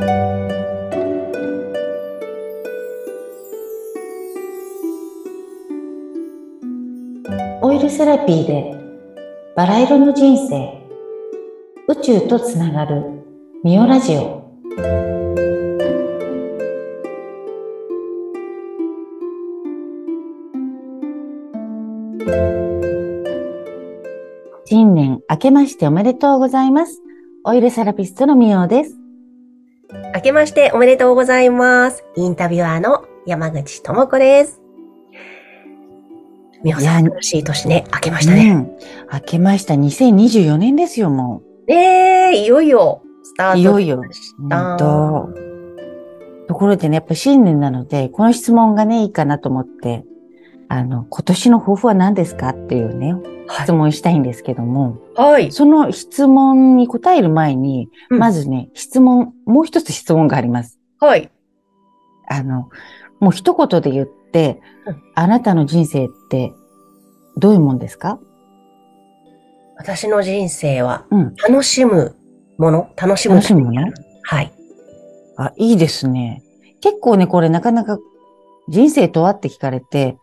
オイルセラピーでバラ色の人生宇宙とつながるミオラジオ新年明けましておめでとうございます。オイルセラピストのミオです。明けましておめでとうございます。インタビュアーの山口智子です。みほさん、楽しい年ね、明けましたね。うん。明けました。2024年ですよ、もねえ、いよいよ、スターう。ト。いよいよ。あー本当。ところでね、やっぱ新年なので、この質問がね、いいかなと思って、あの、今年の抱負は何ですかっていうね、質問したいんですけども、はい。その質問に答える前に、うんまずね、質問、もう一つ質問があります。はい。あの、もう一言で言ってうん、あなたの人生ってどういうもんですか？私の人生は、うん。楽しむもの？楽しむ楽しむもの？はい。あ、いいですね。結構ね、これなかなか人生とはって聞かれて、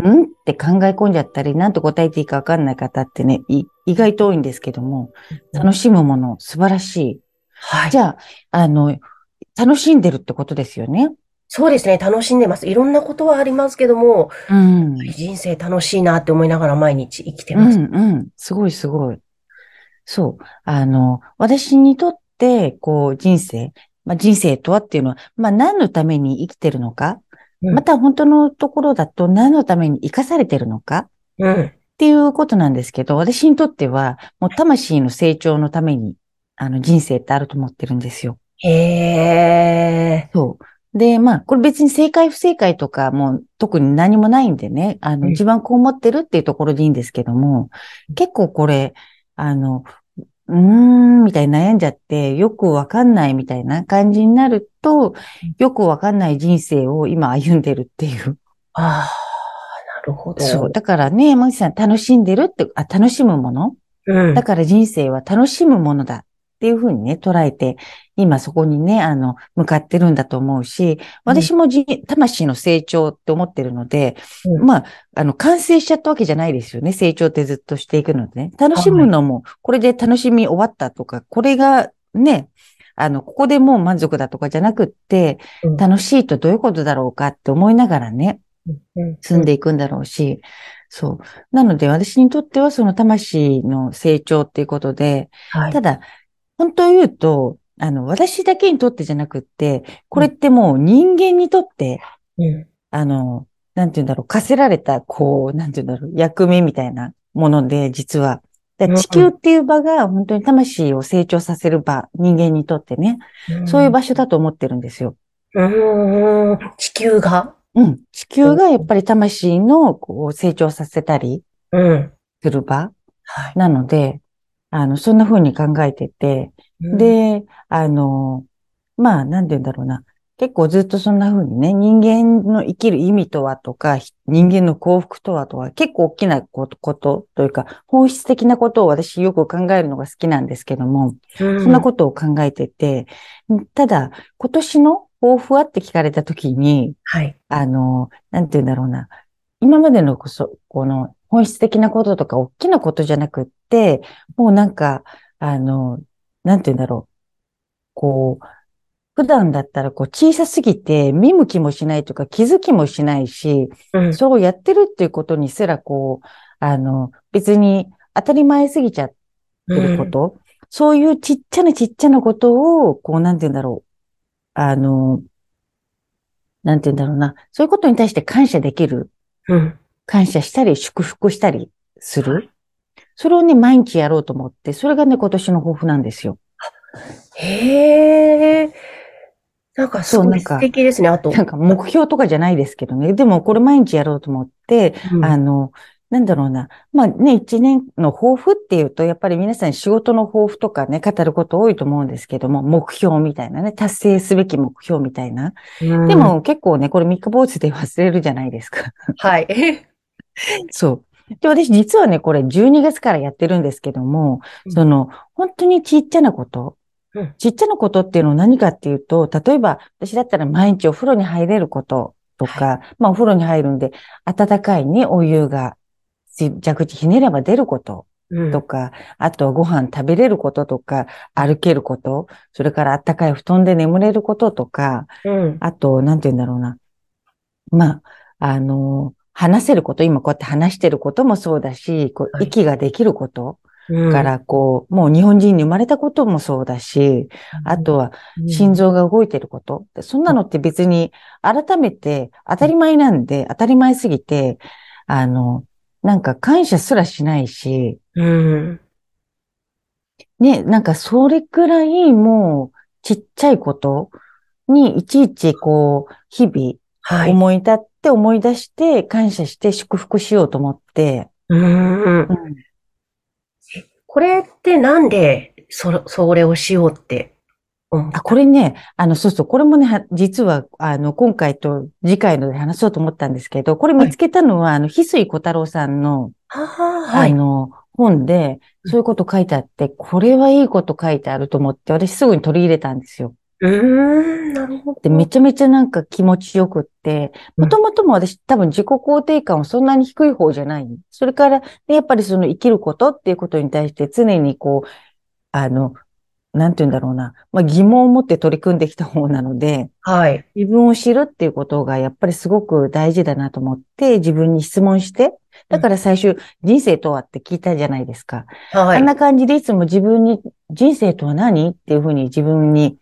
ん？って考え込んじゃったり、なんと答えていいかわかんない方ってね、い意外と多いんですけども、楽しむもの素晴らしい。はい。じゃあ、あの、楽しんでるってことですよね？そうですね、楽しんでます。いろんなことはありますけども、うん。人生楽しいなって思いながら毎日生きてうます。んうん。すごいすごい。そう。あの、私にとって、こう、人生、まあ、人生とはっていうのは、まあ、何のために生きてるのか、うんまた本当のところだと何のために生かされてるのかうん。っていうことなんですけど、私にとっては、もう魂の成長のために、あの、人生ってあると思ってるんですよ。へえ。そう。で、まあ、これ別に正解不正解とかもう特に何もないんでね、あの、うん自分はこう思ってるっていうところでいいんですけども、結構これ、あの、うーん、みたいに悩んじゃって、よくわかんないみたいな感じになると、よくわかんない人生を今歩んでるっていう。ああ、なるほど。そう。だからね、山口さん楽しんでるって、あ、楽しむもの？うんだ。から人生は楽しむものだっていうふうにね、捉えて、今そこにね、あの、向かってるんだと思うし、私もじ、魂の成長って思ってるので、うんまあ、あの、完成しちゃったわけじゃないですよね。成長ってずっとしていくのでね。楽しむのも、これで楽しみ終わったとか、これがね、あの、ここでもう満足だとかじゃなくって、うん楽しいとどういうことだろうかって思いながらね、うん進んでいくんだろうし、そう。なので私にとってはその魂の成長っていうことで、はいただ、本当を言うと、あの、私だけにとってじゃなくって、これってもう人間にとって、うんあの、なんて言うんだろう、課せられた、こう、なんて言うんだろう、役目みたいなもので、実は。地球っていう場が本当に魂を成長させる場、人間にとってね、そういう場所だと思ってるんですよ。うん。うん地球が？うん。地球がやっぱり魂のこう成長させたりうん。する場はい。なので、あの、そんな風に考えてて、で、あの、まあ、なんて言うんだろうな。結構ずっとそんな風にね、人間の生きる意味とはとか、ひ人間の幸福とはとは、結構大きなことことというか、本質的なことを私よく考えるのが好きなんですけども、うん、そんなことを考えてて、ただ、今年の抱負はって聞かれた時に、はい。あの、なんて言うんだろうな。今までのこそ、この本質的なこととか大きなことじゃなくって、もうなんか、あの、なんて言うんだろう。こう、普段だったらこう小さすぎて見向きもしないとか気づきもしないし、うん。それをやってるっていうことにすらこう、あの、別に当たり前すぎちゃってること、そういうちっちゃなちっちゃなことを、こう、なんて言うんだろう。あの、なんて言うんだろうな。そういうことに対して感謝できる。うん。感謝したり、祝福したりする。それをね、毎日やろうと思って、それがね、今年の抱負なんですよ。へえ。なんかすごいそうなんか素敵ですね。あと。なんか目標とかじゃないですけどね。でもこれ毎日やろうと思って、うんあの、なんだろうな。まあね、一年の抱負っていうと、やっぱり皆さん仕事の抱負とかね、語ること多いと思うんですけども、目標みたいなね、達成すべき目標みたいな。うんで、も結構ね、これ三日坊主で忘れるじゃないですか。はい。そう。で、私実はね、これ12月からやってるんですけども、うん。その、本当にちっちゃなこと、うん。ちっちゃなことっていうのは何かっていうと、例えば私だったら毎日お風呂に入れることとか、まあお風呂に入るんで、温かいね、お湯がし蛇口ひねれば出ることうん。とか、あとはご飯食べれることとか、歩けること、それから暖かい布団で眠れることとか、うん。あと、なんて言うんだろうな。まあ、あの、話せること、今こうやって話してることもそうだし、こうはい息ができることうんから、こう、もう日本人に生まれたこともそうだし、あとは心臓が動いてること。でそんなのって別に改めて当たり前なんで、当たり前すぎて、あの、なんか感謝すらしないし、うん。ね、なんかそれくらいもうちっちゃいことにいちいちこう、日々はい。思い立って思い出して感謝して祝福しようと思って、うん。うんこれってなんで、そ、それをしようってあ、これね、あの、そうそう、これもね、は実は、あの、今回と次回ので話そうと思ったんですけど、これ見つけたのは、あの、翡翠小太郎さんの、はい。あの、本で、そういうこと書いてあって、これはいいこと書いてあると思って、私すぐに取り入れたんですよ。うーん、なるほど。で、めちゃめちゃなんか気持ちよくって、うんもともとも私多分自己肯定感はそんなに低い方じゃない。それから、ね、やっぱりその生きることっていうことに対して常にこう、あの、なんて言うんだろうな、まあ疑問を持って取り組んできた方なので、はい。自分を知るっていうことがやっぱりすごく大事だなと思って自分に質問して、だから最初人生とはって聞いたじゃないですか。はい。あんな感じでいつも自分に人生とは何っていうふうに自分に、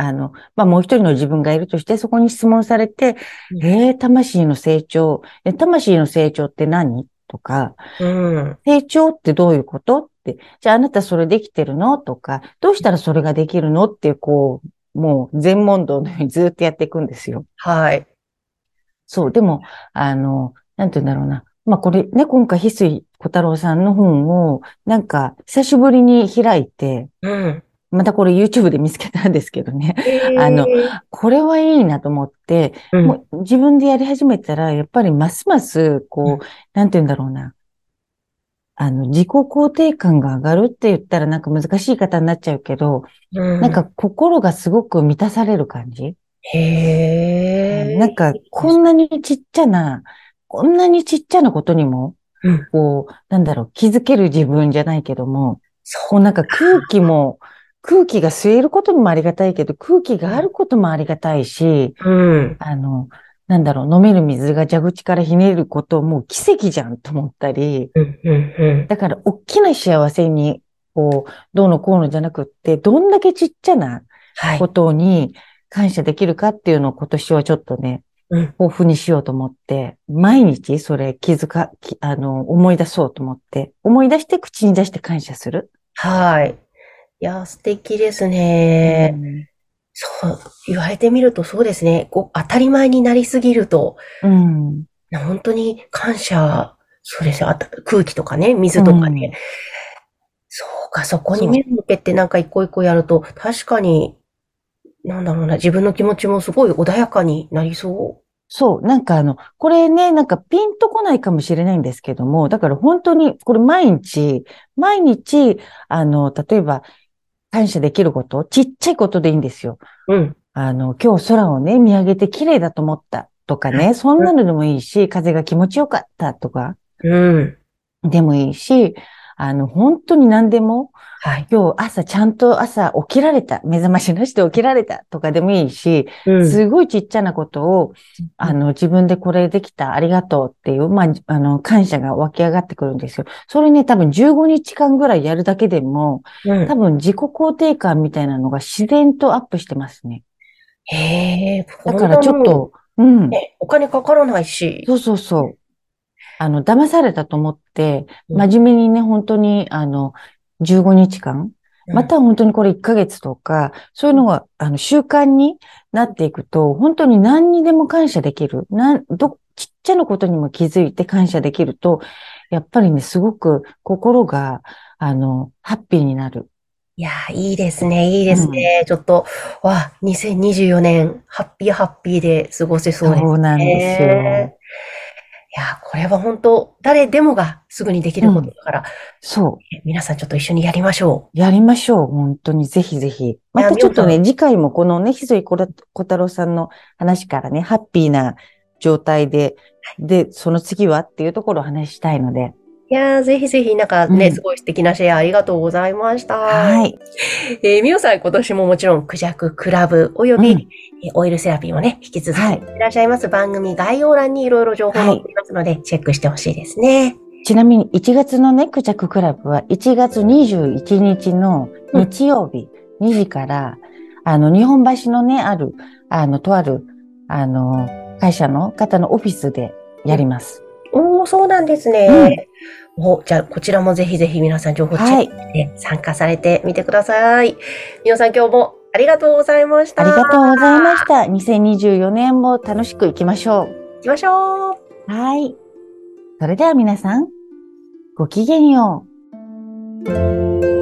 あの、まあ、もう一人の自分がいるとして、そこに質問されて、うんえー、魂の成長、え魂の成長って何？とか、うん。成長ってどういうこと？って、じゃああなたそれできてるの？とか、どうしたらそれができるの？ってこう、もう全問答のようにずっとやっていくんですよ。はい。そう、でも、あの、なんて言うんだろうな。まあ、これね、今回、翡翠小太郎さんの本を、なんか、久しぶりに開いて、うん。またこれ YouTube で見つけたんですけどね。えあのこれはいいなと思って、うんもう自分でやり始めたら、やっぱりますます、こう、うなんて言うんだろうな。あの、自己肯定感が上がるって言ったらなんか難しい言い方になっちゃうけど、うんなんか心がすごく満たされる感じ。へえ。なんか、こんなにちっちゃな、こんなにちっちゃなことにも、うん。こう、なんだろう、気づける自分じゃないけども、そうなんか空気も、空気が吸えることもありがたいけど、空気があることもありがたいし、うん。あの、なんだろう、飲める水が蛇口からひねることも奇跡じゃんと思ったり、うん。うん。うん。だから大きな幸せに、こう、どうのこうのじゃなくって、どんだけちっちゃなはいこ。とに感謝できるかっていうのを今年はちょっとね、うん。豊富にしようと思って、毎日それ気づか、きあの、思い出そうと思って、思い出して口に出して感謝する。はい。いや、素敵ですね。うんそう。言われてみるとそうですね。こう、当たり前になりすぎると、うん。本当に感謝、そうですよ。空気とかね、水とかね。うんそうか、そこに目を向けてなんか一個一個やると、確かに、なんだろうな、自分の気持ちもすごい穏やかになりそそう、なんかあの、これね、なんかピンとこないかもしれないんですけども、だから本当に、これ毎日、毎日、あの、例えば、感謝できること、ちっちゃいことでいいんですよ。う。うん。あの、今日空をね、見上げて綺麗だと思ったとかね、そんなのでもいいし、風が気持ちよかったとかうん。でもいいし、あの、本当に何でも、はい。今日朝ちゃんと朝起きられた、目覚ましなしで起きられたとかでもいいし、うん。すごいちっちゃなことを、あの、自分でこれできた、ありがとうっていう、まあ、あの、感謝が湧き上がってくるんですよ。それね、多分15日間ぐらいやるだけでも、うん多分自己肯定感みたいなのが自然とアップしてますね。へえ、だからちょっと、うん。ね、お金かからないし。そうそうそう。あの、騙されたと思って、うん真面目にね、本当に、あの、15日間、または本当にこれ1ヶ月とか、そういうのが、あの、習慣になっていくと、本当に何にでも感謝できる。なん、ど、ちっちゃなことにも気づいて感謝できると、やっぱりね、すごく心が、あの、ハッピーになる。いやー、いいですね、いいですね。ちょっと、わ、2024年、ハッピーハッピーで過ごせそうですそうなんですよ。ね。や、これは本当、誰でもがすぐにできることだから、そう。皆さんちょっと一緒にやりましょやりましょう。本当にぜひぜひ。またちょっとね、次回もこのね、ひそいこ太郎さんの話からね、ハッピーな状態で、で、その次はっていうところをお話ししたいので。う。いやー、ぜひぜひ、なんかね、うんすごい素敵なシェアありがとうございました。はい。えー、みおさん、今年ももちろん、クジャククラブおよび、うんえーオイルセラピーもね、引き続きはいいらっしゃいます。番組概要欄にいろいろ情報載っていますので、チェックしてほしいですね。ちなみに1月のね、クジャククラブは1月21日の日曜日2時から、あの、日本橋のね、ある、あの、とある、あの、会社の方のオフィスでやります。おー、そうなんですね。おじゃあ、こちらもぜひぜひ皆さん情報チェックして参加されてみてください。みおさん、今日もありがとうございました。ありがとうございました。2024年も楽しく行きましょ行きましょう。う。はい。それでは皆さん、ごきげんよう。